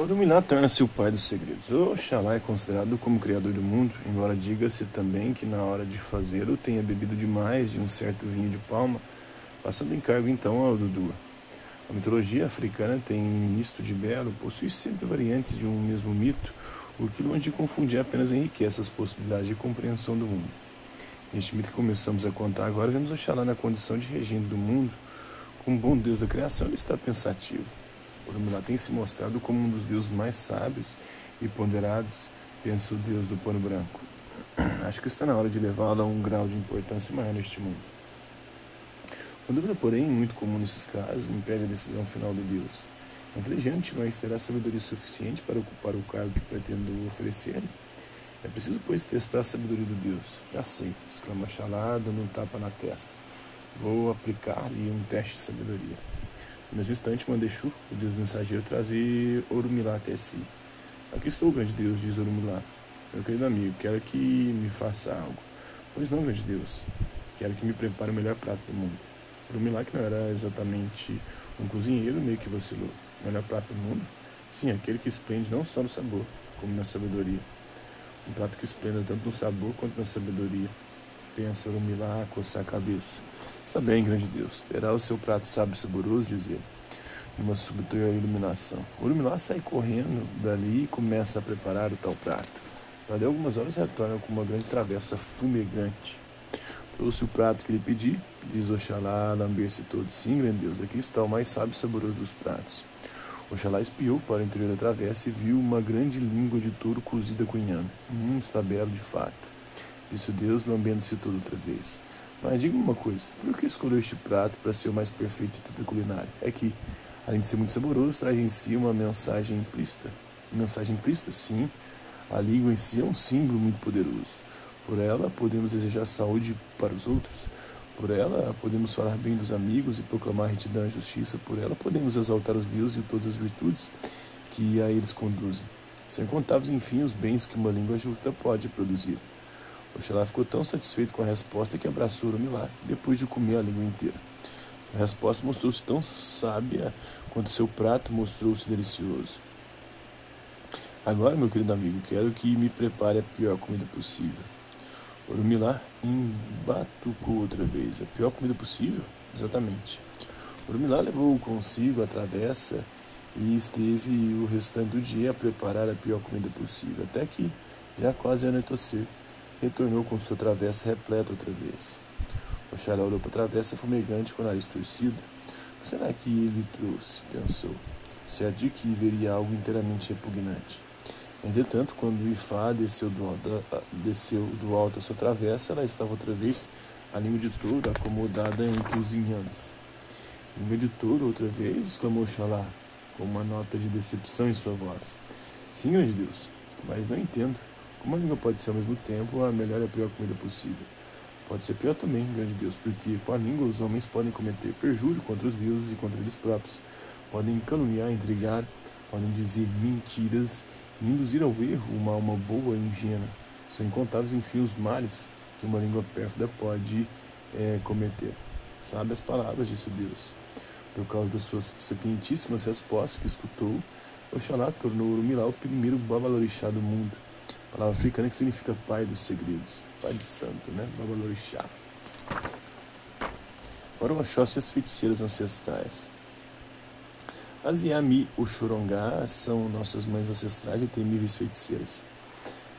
Orumilá torna-se o pai dos segredos. Oxalá é considerado como criador do mundo, embora diga-se também que na hora de fazê-lo tenha bebido demais de um certo vinho de palma, passando encargo então ao Dudu. A mitologia africana tem misto de belo, possui sempre variantes de um mesmo mito, o que longe de confundir apenas enriquece as possibilidades de compreensão do mundo. Neste mito que começamos a contar agora, vemos Oxalá na condição de regente do mundo, como bom Deus da criação, ele está pensativo Orumilá tem se mostrado como um dos deuses mais sábios e ponderados, pensa o deus do pano branco. Acho que está na hora de levá-lo a um grau de importância maior neste mundo. Uma dúvida, porém, muito comum nesses casos, impede a decisão final do deus. É inteligente, mas terá sabedoria suficiente para ocupar o cargo que pretendo oferecer? É preciso, pois, testar a sabedoria do Deus. Já sei, exclama Xalá, dando um tapa na testa. Vou aplicar-lhe um teste de sabedoria. No mesmo instante, Mandeshu, o deus mensageiro, trazer Orumilá até si. Aqui estou, grande Deus, diz Orumilá. Meu querido amigo, quero que me faça algo. Pois não, grande Deus. Quero que me prepare o melhor prato do mundo. Orumilá, que não era exatamente um cozinheiro, meio que vacilou. O melhor prato do mundo? Sim, aquele que esplende não só no sabor, como na sabedoria. Um prato que esplenda tanto no sabor quanto na sabedoria. Pensa Orumilá a coçar a cabeça. Está bem, grande Deus, terá o seu prato sábio e saboroso, diz ele, numa súbita iluminação. O Urumilá sai correndo dali e começa a preparar o tal prato. Dali algumas horas retorna com uma grande travessa fumegante. Trouxe o prato que lhe pedi, diz Oxalá, lamber-se todo. Sim, grande Deus, aqui está o mais sábio e saboroso dos pratos. Oxalá espiou para o interior da travessa e viu uma grande língua de touro cozida com inhame. Hum, está belo de fato. Disse Deus, lambendo-se todo outra vez. Mas diga-me uma coisa, por que escolheu este prato para ser o mais perfeito de toda a culinária? É que, além de ser muito saboroso, traz em si uma mensagem implícita. Mensagem implícita, sim. A língua em si é um símbolo muito poderoso. Por ela, podemos desejar saúde para os outros. Por ela, podemos falar bem dos amigos e proclamar retidão e justiça. Por ela, podemos exaltar os deuses e todas as virtudes que a eles conduzem. São incontáveis, enfim, os bens que uma língua justa pode produzir. Oxalá ficou tão satisfeito com a resposta que abraçou o depois de comer a língua inteira. A resposta mostrou-se tão sábia quanto seu prato mostrou-se delicioso. Agora, meu querido amigo, quero que me prepare a pior comida possível. Orumilá embatucou outra vez. A pior comida possível? Exatamente. Orumilá levou consigo a travessa e esteve o restante do dia a preparar a pior comida possível, até que já quase anoitecer retornou com sua travessa repleta outra vez. Oxalá olhou para a travessa fumegante com o nariz torcido. O que será que ele trouxe? pensou. Certo de que veria algo inteiramente repugnante. Entretanto, quando Ifá desceu do, da, desceu do alto a sua travessa, ela estava outra vez a língua de touro acomodada entre os inhames. Língua de touro, outra vez, exclamou Oxalá, com uma nota de decepção em sua voz. Senhor de Deus, mas não entendo. Como a língua pode ser ao mesmo tempo a melhor e a pior comida possível? Pode ser pior também, grande Deus, porque com a língua os homens podem cometer perjúrio contra os deuses e contra eles próprios, podem caluniar, intrigar, podem dizer mentiras e induzir ao erro uma alma boa e ingênua. São incontáveis, enfim, os males que uma língua pérfida pode é, cometer. Sabe as palavras, disse Deus. Por causa das suas sapientíssimas respostas que escutou, Oxalá tornou Urumilá o primeiro babalorixá do mundo palavra africana que significa pai dos segredos, pai de santo, né? Babalorixá. Agora o Oxóssi e as feiticeiras ancestrais. As Yami ou Chorongá são nossas mães ancestrais e temíveis feiticeiras.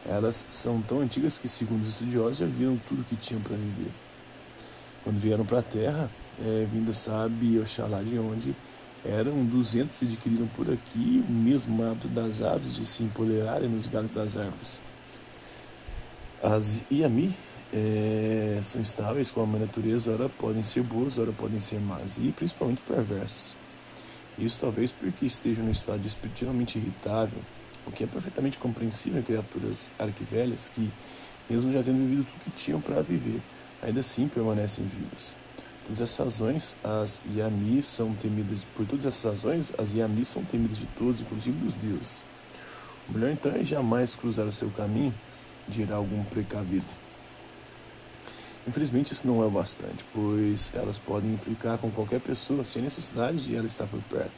Elas são tão antigas que, segundo os estudiosos, já viram tudo o que tinham para viver. Quando vieram para a Terra, é, vinda sabe Oxalá de onde, eram 200 e adquiriram por aqui o mesmo hábito das aves de se empolerarem nos galhos das árvores. As Iami é, são estáveis com a natureza, ora podem ser boas, ora podem ser más, e principalmente perversas. Isso talvez porque estejam no estado espiritualmente irritável, o que é perfeitamente compreensível em criaturas arquivelhas que, mesmo já tendo vivido tudo que tinham para viver, ainda assim permanecem vivas todas essas razões, as Yamis são temidas, por todas essas razões, as Yamis são temidas de todos, inclusive dos deuses. O melhor então é jamais cruzar o seu caminho, dirá algum precavido. Infelizmente isso não é o bastante, pois elas podem implicar com qualquer pessoa sem necessidade de ela estar por perto.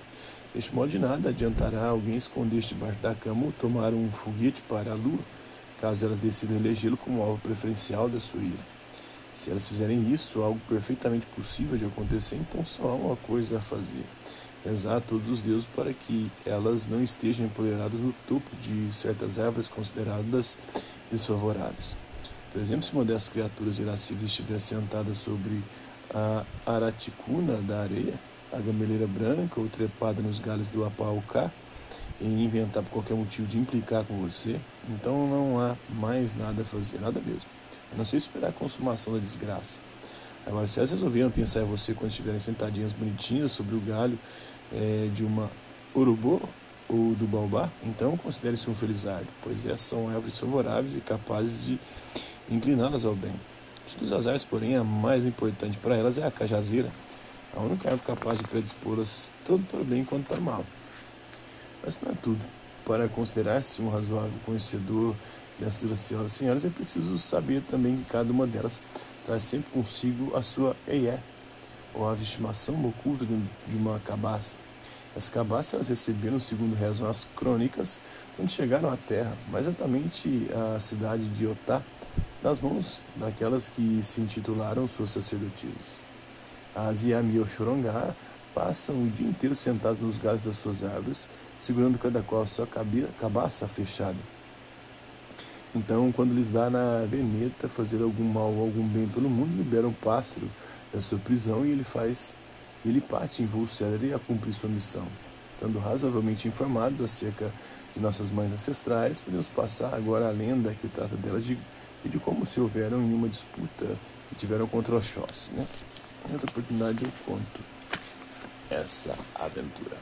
Deste modo de nada adiantará alguém esconder-se debaixo da cama ou tomar um foguete para a lua, caso elas decidam elegê-lo como alvo preferencial da sua ira. Se elas fizerem isso, algo perfeitamente possível de acontecer, então só há uma coisa a fazer: rezar a todos os deuses para que elas não estejam empoderadas no topo de certas árvores consideradas desfavoráveis. Por exemplo, se uma dessas criaturas irascíveis estiver sentada sobre a araticuna da areia, a gameleira branca ou trepada nos galhos do apaucá, e inventar por qualquer motivo de implicar com você, então não há mais nada a fazer, nada mesmo não ser esperar a consumação da desgraça. Agora, se elas resolveram pensar em você quando estiverem sentadinhas bonitinhas sobre o galho é, de uma urubô ou do baobá, então considere-se um felizardo, pois essas são árvores favoráveis e capazes de incliná-las ao bem. De todas as porém, a mais importante para elas é a cajazeira, a única árvore capaz de predispô-las tanto para o bem quanto para o mal. Mas não é tudo. Para considerar-se um razoável conhecedor dessas senhoras, é preciso saber também que cada uma delas traz sempre consigo a sua EIE, ou a estimação oculta de uma cabaça. As cabaças elas receberam, segundo rezam as crônicas, quando chegaram à terra, mais exatamente a cidade de Otá, nas mãos daquelas que se intitularam suas sacerdotisas. As Yami Chorongá passam o dia inteiro sentados nos galhos das suas árvores, segurando cada qual a sua cabaça fechada. Então, quando lhes dá na veneta fazer algum mal ou algum bem pelo mundo, libera um pássaro da sua prisão e ele faz, ele parte em voo célere a cumprir sua missão. Estando razoavelmente informados acerca de nossas mães ancestrais, podemos passar agora a lenda que trata delas de, e de como se houveram em uma disputa que tiveram contra Oxóssi. Né? Em outra oportunidade eu conto essa aventura.